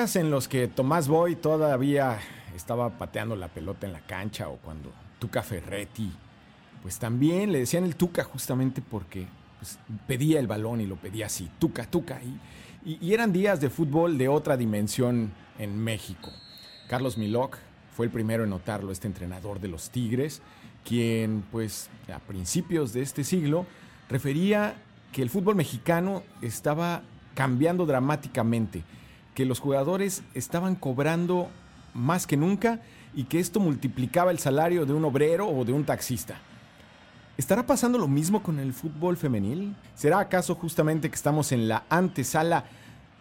en los que Tomás Boy todavía estaba pateando la pelota en la cancha o cuando Tuca Ferretti, pues también le decían el Tuca justamente porque pues, pedía el balón y lo pedía así, Tuca, Tuca. Y, y, eran días de fútbol de otra dimensión en México. Carlos Milok fue el primero en notarlo, este entrenador de los Tigres, quien pues a principios de este siglo refería que el fútbol mexicano estaba cambiando dramáticamente, que los jugadores estaban cobrando más que nunca y que esto multiplicaba el salario de un obrero o de un taxista. ¿Estará pasando lo mismo con el fútbol femenil? ¿Será acaso justamente que estamos en la antesala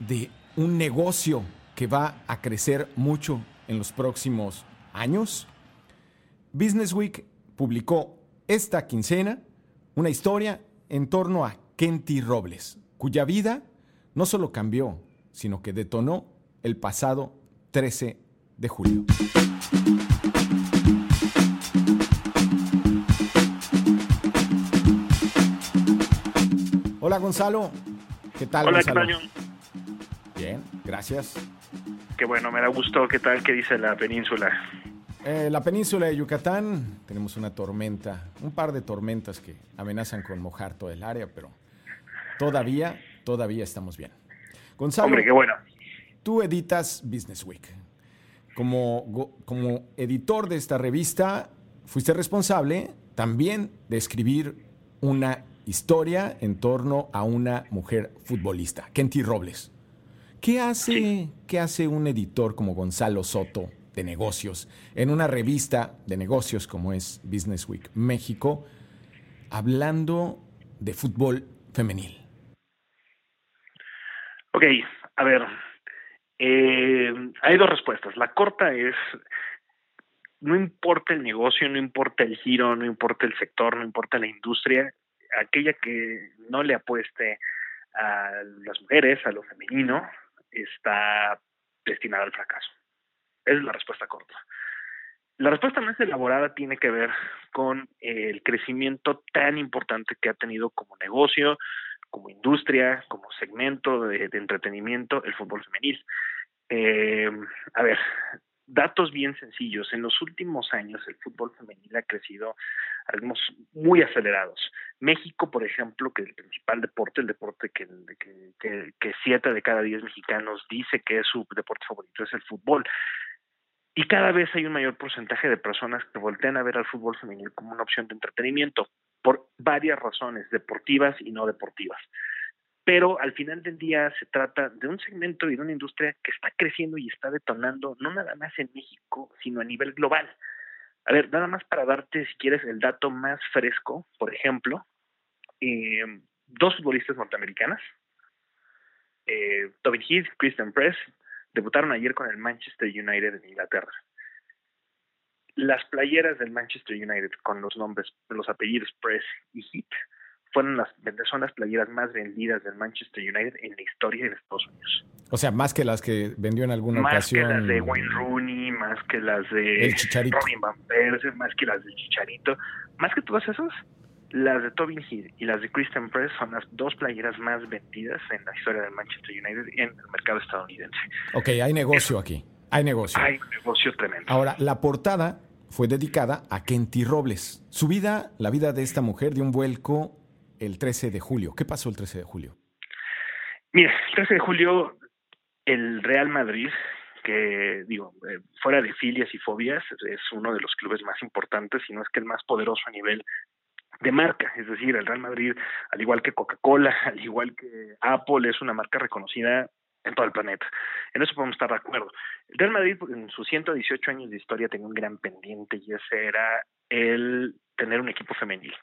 de un negocio que va a crecer mucho en los próximos años? Business Week publicó esta quincena una historia en torno a Kenty Robles, cuya vida no solo cambió, sino que detonó el pasado 13 de julio. Hola Gonzalo, ¿qué tal? Hola, Gonzalo? ¿qué tal? Bien, gracias. Qué bueno, me da gusto. ¿Qué tal? ¿Qué dice la península? Eh, la península de Yucatán tenemos una tormenta, un par de tormentas que amenazan con mojar todo el área, pero todavía, todavía estamos bien. Gonzalo, Hombre, qué bueno. tú editas Business Week. Como, como editor de esta revista, fuiste responsable también de escribir una historia en torno a una mujer futbolista, Kenty Robles. ¿Qué hace, ¿Qué hace un editor como Gonzalo Soto de negocios en una revista de negocios como es Business Week México, hablando de fútbol femenil? Ok, a ver. eh, hay dos respuestas. La corta es, no importa el negocio, no importa el giro, no importa el sector, no importa la industria, aquella que no le apueste a las mujeres, a lo femenino, está destinada al fracaso. Esa es la respuesta corta. La respuesta más elaborada tiene que ver con el crecimiento tan importante que ha tenido como negocio, como industria, como segmento de, de entretenimiento, el fútbol femenil. Eh, a ver, datos bien sencillos. En los últimos años el fútbol femenil ha crecido a ritmos muy acelerados. México, por ejemplo, que el principal deporte, el deporte que siete de cada diez mexicanos dice que es su deporte favorito, es el fútbol. Y cada vez hay un mayor porcentaje de personas que voltean a ver al fútbol femenil como una opción de entretenimiento por varias razones, deportivas y no deportivas. Pero al final del día se trata de un segmento y de una industria que está creciendo y está detonando, no nada más en México, sino a nivel global. A ver, nada más para darte, si quieres, el dato más fresco, por ejemplo, eh, dos futbolistas norteamericanas, eh, Tobin Heath, Christian Press, debutaron ayer con el Manchester United en Inglaterra. Las playeras del Manchester United con los nombres, los apellidos Press y Heath fueron las, son las playeras más vendidas del Manchester United en la historia de Estados Unidos. O sea, más que las que vendió en alguna más ocasión. Más que las de Wayne Rooney, más que las de El Chicharito. Robin Van Persie, más que las de Chicharito, más que todas esas, las de Tobin Heath y las de Christian Press son las dos playeras más vendidas en la historia del Manchester United en el mercado estadounidense. Ok, hay negocio aquí. Hay negocio. Hay un negocio tremendo. Ahora, la portada fue dedicada a Kenty Robles. Su vida, la vida de esta mujer, dio un vuelco el 13 de julio. ¿Qué pasó el 13 de julio? Mira, el 13 de julio el Real Madrid, que digo, eh, fuera de filias y fobias, es uno de los clubes más importantes, si no es que el más poderoso a nivel de marca, es decir, el Real Madrid, al igual que Coca-Cola, al igual que Apple, es una marca reconocida en todo el planeta. En eso podemos estar de acuerdo. El Real Madrid, en sus 118 años de historia, tenía un gran pendiente y ese era el tener un equipo femenil.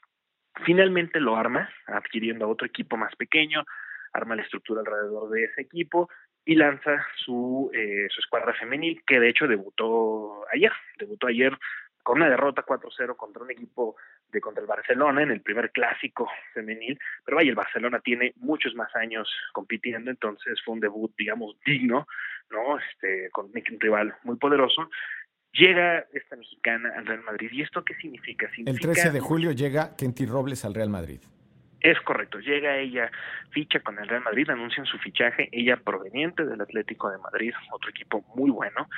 Finalmente lo arma, adquiriendo otro equipo más pequeño, arma la estructura alrededor de ese equipo y lanza su, eh, su escuadra femenil, que de hecho debutó ayer, debutó ayer con una derrota 4-0 contra un equipo de contra el Barcelona en el primer clásico femenil, pero vaya, el Barcelona tiene muchos más años compitiendo, entonces fue un debut, digamos, digno, ¿no? Este, con un rival muy poderoso. Llega esta mexicana al Real Madrid. ¿Y esto qué significa? significa El 13 de julio llega Kenty Robles al Real Madrid. Es correcto, llega ella, ficha con el Real Madrid, anuncian su fichaje, ella proveniente del Atlético de Madrid, otro equipo muy bueno,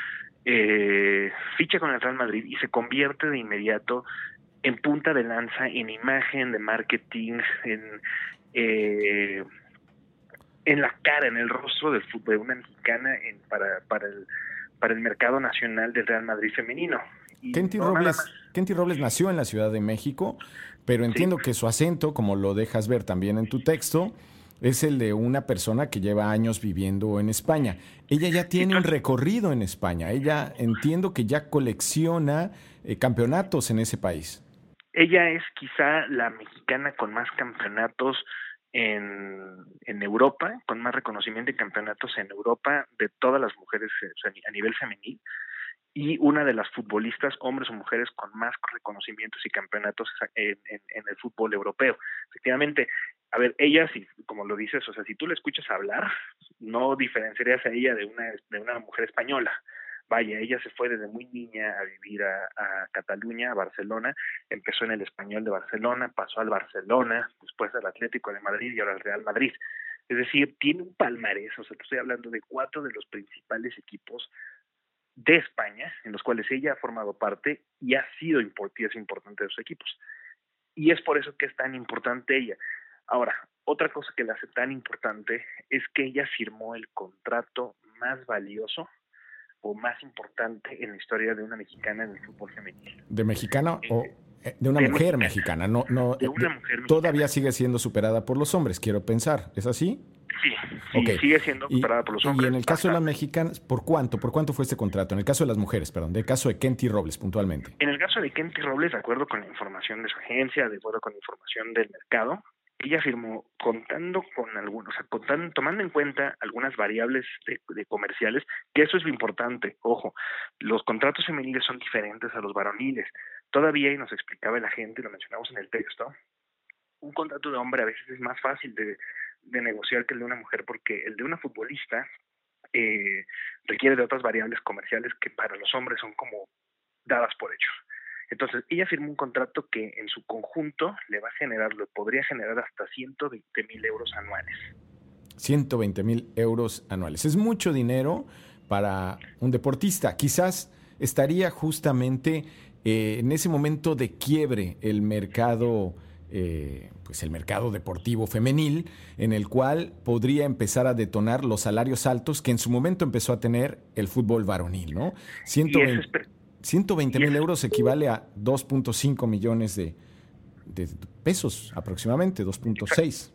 eh, ficha con el Real Madrid y se convierte de inmediato en punta de lanza, en imagen, de marketing, en, eh, en la cara, en el rostro del fútbol una mexicana en, para, para, el, para el mercado nacional del Real Madrid femenino. Kenty, Robles, Kenty Robles nació en la Ciudad de México, pero entiendo que su acento, como lo dejas ver también en tu texto, es el de una persona que lleva años viviendo en España. Ella ya tiene un recorrido en España. Ella entiendo que ya colecciona eh, campeonatos en ese país. Ella es quizá la mexicana con más campeonatos en, en Europa, con más reconocimiento y campeonatos en Europa de todas las mujeres eh, a nivel femenil y una de las futbolistas, hombres o mujeres, con más reconocimientos y campeonatos en, el fútbol europeo. Efectivamente, a ver, ella, si, como lo dices, o sea, si tú le escuchas hablar, no diferenciarías a ella de una, de una mujer española. Vaya, ella se fue desde muy niña a vivir a, Cataluña, a Barcelona, empezó en el español de Barcelona, pasó al Barcelona, después al Atlético de Madrid y ahora al Real Madrid. Es decir, tiene un palmarés, o sea, te estoy hablando de cuatro de los principales equipos de España, en los cuales ella ha formado parte y ha sido importante de sus equipos. Y es por eso que es tan importante ella. Ahora, otra cosa que la hace tan importante es que ella firmó el contrato más valioso o más importante en la historia de una mexicana en el fútbol femenino. ¿De mexicana o eh, eh, de una mujer mexicana? No, no, de una mujer Todavía sigue siendo superada por los hombres, quiero pensar. ¿Es así? Sí, sí sigue siendo superada por los hombres. Y en el caso de las mexicanas, ¿por cuánto? ¿Por cuánto fue este contrato? En el caso de las mujeres, perdón, del caso de Kenty Robles puntualmente. En el caso de Kenty Robles, de acuerdo con la información de su agencia, de acuerdo con la información del mercado, ella firmó contando con algunos, o sea, contando, tomando en cuenta algunas variables de, comerciales, que eso es lo importante, ojo, los contratos femeniles son diferentes a los varoniles. Todavía, y nos explicaba la gente, lo mencionamos en el texto, un contrato de hombre a veces es más fácil de, negociar que el de una mujer, porque el de una futbolista eh, requiere de otras variables comerciales que para los hombres son como dadas por hecho. Entonces, ella firmó un contrato que en su conjunto le va a generar, le podría generar hasta 120 mil euros anuales. 120 mil euros anuales. Es mucho dinero para un deportista. Quizás estaría justamente eh, en ese momento de quiebre el mercado eh, pues el mercado deportivo femenil, en el cual podría empezar a detonar los salarios altos que en su momento empezó a tener el fútbol varonil, ¿no? 120 mil euros equivale a 2.5 millones de, de, pesos aproximadamente, 2.6.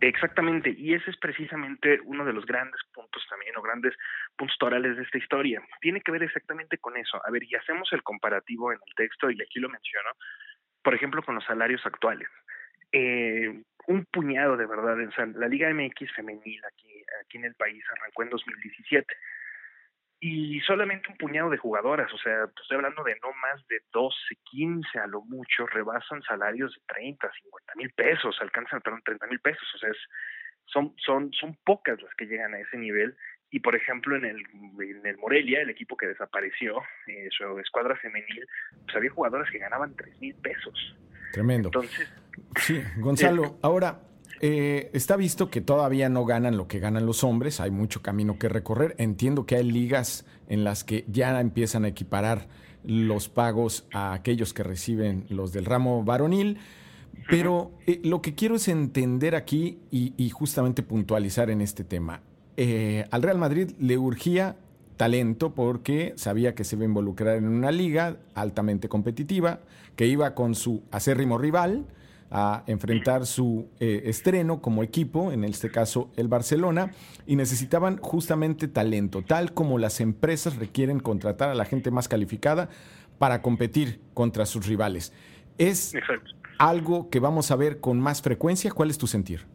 Exactamente, y ese es precisamente uno de los grandes puntos también, o grandes puntos torales de esta historia. Tiene que ver exactamente con eso. A ver, y hacemos el comparativo en el texto, y aquí lo menciono, por ejemplo, con los salarios actuales. Eh, un puñado de verdad, o la Liga MX femenil aquí, aquí en el país arrancó en 2017 y solamente un puñado de jugadoras, o sea, estoy hablando de no más de 12, 15 a lo mucho, rebasan salarios de 30, 50 mil pesos, alcanzan a 30 mil pesos, o sea, es, son, son, son pocas las que llegan a ese nivel y por ejemplo en el, en el Morelia, el equipo que desapareció, eh, su escuadra femenil, pues había jugadoras que ganaban tres mil pesos. Tremendo. Entonces, sí, Gonzalo, ahora eh, está visto que todavía no ganan lo que ganan los hombres, hay mucho camino que recorrer. Entiendo que hay ligas en las que ya empiezan a equiparar los pagos a aquellos que reciben los del ramo varonil. Pero eh, lo que quiero es entender aquí y, justamente puntualizar en este tema. Eh, al Real Madrid le urgía talento porque sabía que se iba a involucrar en una liga altamente competitiva, que iba con su acérrimo rival a enfrentar su eh, estreno como equipo, en este caso el Barcelona, y necesitaban justamente talento, tal como las empresas requieren contratar a la gente más calificada para competir contra sus rivales. ¿Es algo que vamos a ver con más frecuencia? ¿Cuál es tu sentir?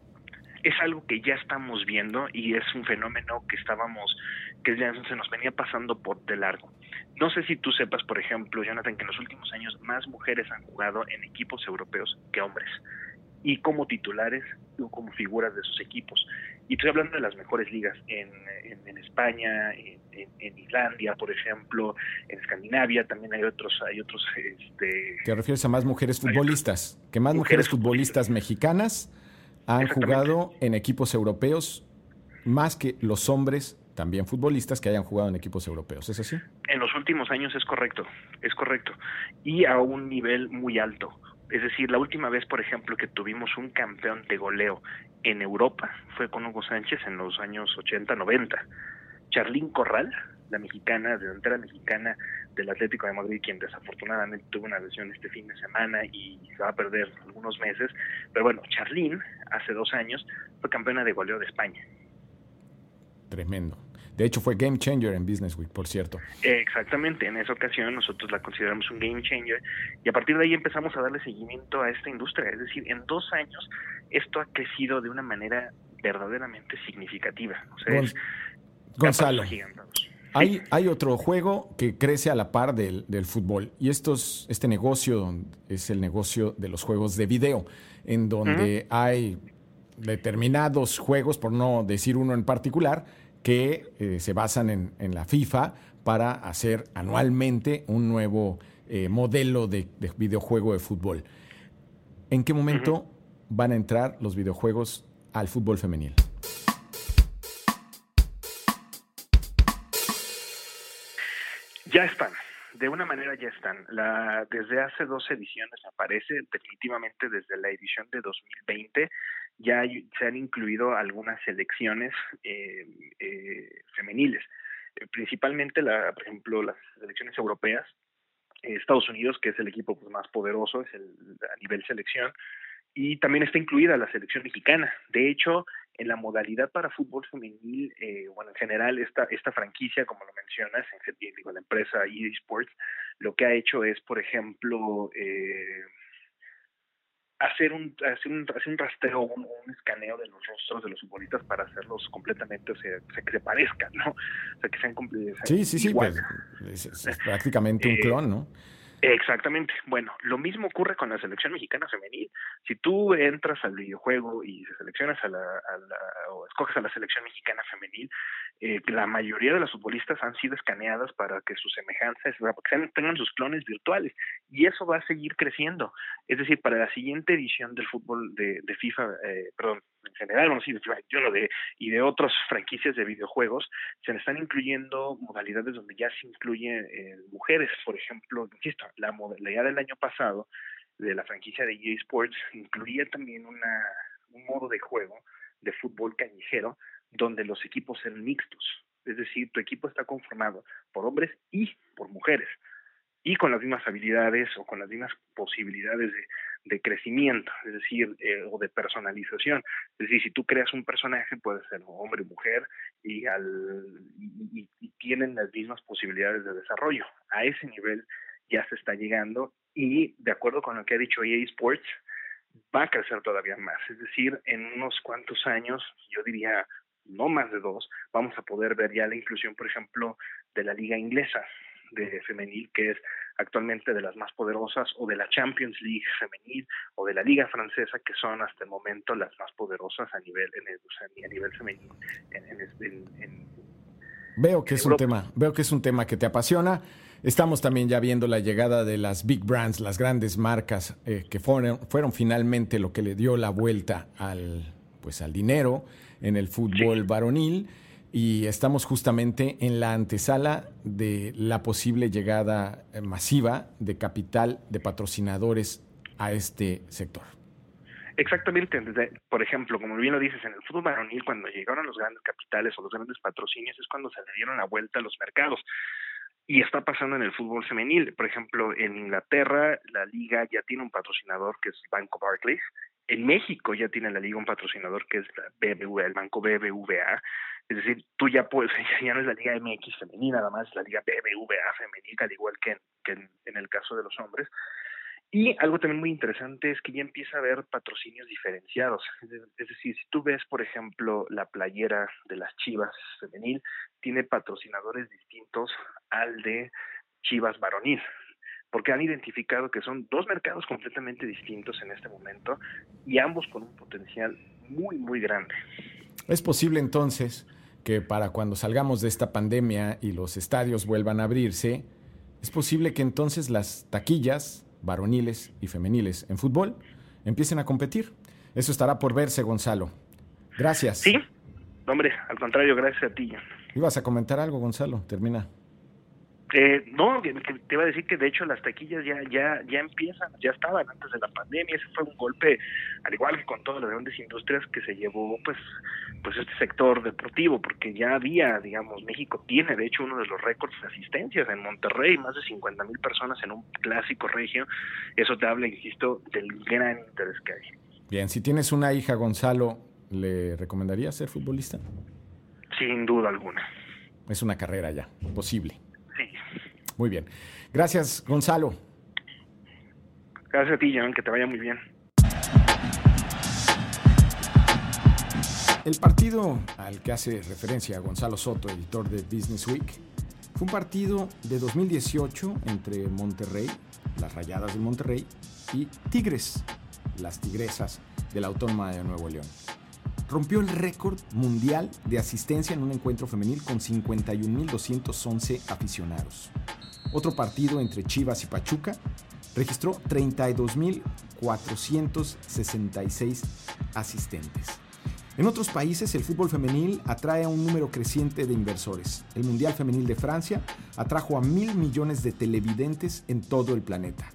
Es algo que ya estamos viendo y es un fenómeno que estábamos, que ya se nos venía pasando por de largo. No sé si tú sepas, por ejemplo, Jonathan, que en los últimos años más mujeres han jugado en equipos europeos que hombres y como titulares o como figuras de sus equipos. Y estoy hablando de las mejores ligas en, en, España, en, Islandia, por ejemplo, en Escandinavia, también hay otros, hay otros. Este, ¿Te refieres a más mujeres futbolistas? Que más mujeres, futbolistas, mexicanas han jugado en equipos europeos más que los hombres también futbolistas que hayan jugado en equipos europeos, ¿es así? En los últimos años es correcto, es correcto. Y a un nivel muy alto. Es decir, la última vez, por ejemplo, que tuvimos un campeón de goleo en Europa fue con Hugo Sánchez en los años 80, 90. Charlín Corral, la mexicana, delantera mexicana del Atlético de Madrid, quien desafortunadamente tuvo una lesión este fin de semana y se va a perder algunos meses. Pero bueno, Charlín, hace dos años, fue campeona de goleo de España. Tremendo. De hecho, fue game changer en Business Week, por cierto. Exactamente, en esa ocasión nosotros la consideramos un game changer y a partir de ahí empezamos a darle seguimiento a esta industria. Es decir, en dos años esto ha crecido de una manera verdaderamente significativa. Gonzalo, hay, hay otro juego que crece a la par del, del fútbol y estos, este negocio es el negocio de los juegos de video, en donde hay determinados juegos, por no decir uno en particular, que eh, se basan en, la FIFA para hacer anualmente un nuevo eh, modelo de, videojuego de fútbol. ¿En qué momento van a entrar los videojuegos al fútbol femenil? Ya están, de una manera ya están. La, desde hace dos ediciones, me parece, definitivamente desde la edición de 2020, ya se han incluido algunas selecciones eh, eh, femeniles, eh, principalmente, la, por ejemplo, las selecciones europeas, Estados Unidos, que es el equipo pues, más poderoso, es el, a nivel selección, y también está incluida la selección mexicana. De hecho, en la modalidad para fútbol femenil, bueno, en general, esta, esta franquicia, como lo mencionas, en digo, la empresa EA Sports, lo que ha hecho es, por ejemplo, eh, hacer un, hacer un, hacer un rastreo, un, un, escaneo de los rostros de los futbolistas para hacerlos completamente, o sea, que se parezcan, ¿no? O sea, que sean completamente Sí, sí, sí, pues, es, prácticamente un eh, clon, ¿no? Exactamente. Bueno, lo mismo ocurre con la selección mexicana femenil. Si tú entras al videojuego y seleccionas a la, a la o escoges a la selección mexicana femenil, eh, la mayoría de las futbolistas han sido escaneadas para que sus semejanzas, para que tengan sus clones virtuales. Y eso va a seguir creciendo. Es decir, para la siguiente edición del fútbol de, de FIFA, eh, perdón, en general, de, y de otras franquicias de videojuegos, se le están incluyendo modalidades donde ya se incluyen eh, mujeres. Por ejemplo, insisto, la modalidad del año pasado de la franquicia de EA Sports incluía también una, un modo de juego de fútbol callejero donde los equipos eran mixtos. Es decir, tu equipo está conformado por hombres y por mujeres y con las mismas habilidades o con las mismas posibilidades de, de crecimiento, es decir, eh, o de personalización. Es decir, si tú creas un personaje, puede ser hombre o mujer, y, al, y, y, tienen las mismas posibilidades de desarrollo. A ese nivel ya se está llegando y de acuerdo con lo que ha dicho EA Sports, va a crecer todavía más. Es decir, en unos cuantos años, yo diría no más de dos, vamos a poder ver ya la inclusión, por ejemplo, de la liga inglesa de femenil, que es actualmente de las más poderosas, o de la Champions League femenil, o de la liga francesa, que son hasta el momento las más poderosas a nivel, en el, a nivel femenil. veo que es un tema, veo que es un tema que te apasiona. Estamos también ya viendo la llegada de las big brands, las grandes marcas eh, que fueron, fueron finalmente lo que le dio la vuelta al, pues, al dinero en el fútbol varonil y estamos justamente en la antesala de la posible llegada eh, masiva de capital de patrocinadores a este sector. Exactamente, por ejemplo, como bien lo dices, en el fútbol varonil, cuando llegaron los grandes capitales o los grandes patrocinios, es cuando se le dieron la vuelta a los mercados. Y está pasando en el fútbol femenil. Por ejemplo, en Inglaterra, la liga ya tiene un patrocinador que es Banco Barclays. En México ya tiene la liga un patrocinador que es BBVA, el Banco BBVA. Es decir, tú ya puedes, ya no es la Liga MX femenina, nada más es la Liga BBVA femenina, al igual que, en, en el caso de los hombres. Y algo también muy interesante es que ya empieza a haber patrocinios diferenciados. Es decir, si tú ves, por ejemplo, la playera de las Chivas femenil, tiene patrocinadores distintos al de Chivas varonil, porque han identificado que son dos mercados completamente distintos en este momento y ambos con un potencial muy, muy grande. Es posible entonces que para cuando salgamos de esta pandemia y los estadios vuelvan a abrirse, es posible que entonces las taquillas varoniles y femeniles en fútbol empiecen a competir. Eso estará por verse, Gonzalo. Gracias. Sí, hombre, al contrario, gracias a ti. Ibas a comentar algo, Gonzalo. Termina. Eh, no, te iba a decir que de hecho las taquillas ya ya ya empiezan, ya estaban antes de la pandemia. Ese fue un golpe, al igual que con todas las grandes industrias que se llevó, pues, pues este sector deportivo, porque ya había, digamos, México tiene de hecho uno de los récords de asistencias en Monterrey, más de 50 mil personas en un clásico regio. Eso te habla, insisto, del gran interés que hay. Bien, si tienes una hija, Gonzalo, ¿le recomendaría ser futbolista? Sin duda alguna. Es una carrera ya, posible. Muy bien. Gracias, Gonzalo. Gracias a ti, John, que te vaya muy bien. El partido al que hace referencia Gonzalo Soto, editor de Business Week, fue un partido de 2018 entre Monterrey, las Rayadas de Monterrey, y Tigres, las Tigresas de la Autónoma de Nuevo León rompió el récord mundial de asistencia en un encuentro femenil con 51.211 aficionados. Otro partido entre Chivas y Pachuca registró 32.466 asistentes. En otros países, el fútbol femenil atrae a un número creciente de inversores. El Mundial Femenil de Francia atrajo a mil millones de televidentes en todo el planeta.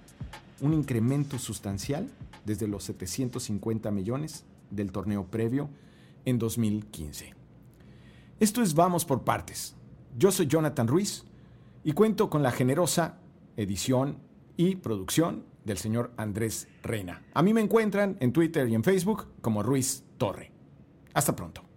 Un incremento sustancial desde los 750 millones del torneo previo en 2015. Esto es Vamos por Partes. Yo soy Jonathan Ruiz y cuento con la generosa edición y producción del señor Andrés Reina. A mí me encuentran en Twitter y en Facebook como Ruiz Torre. Hasta pronto.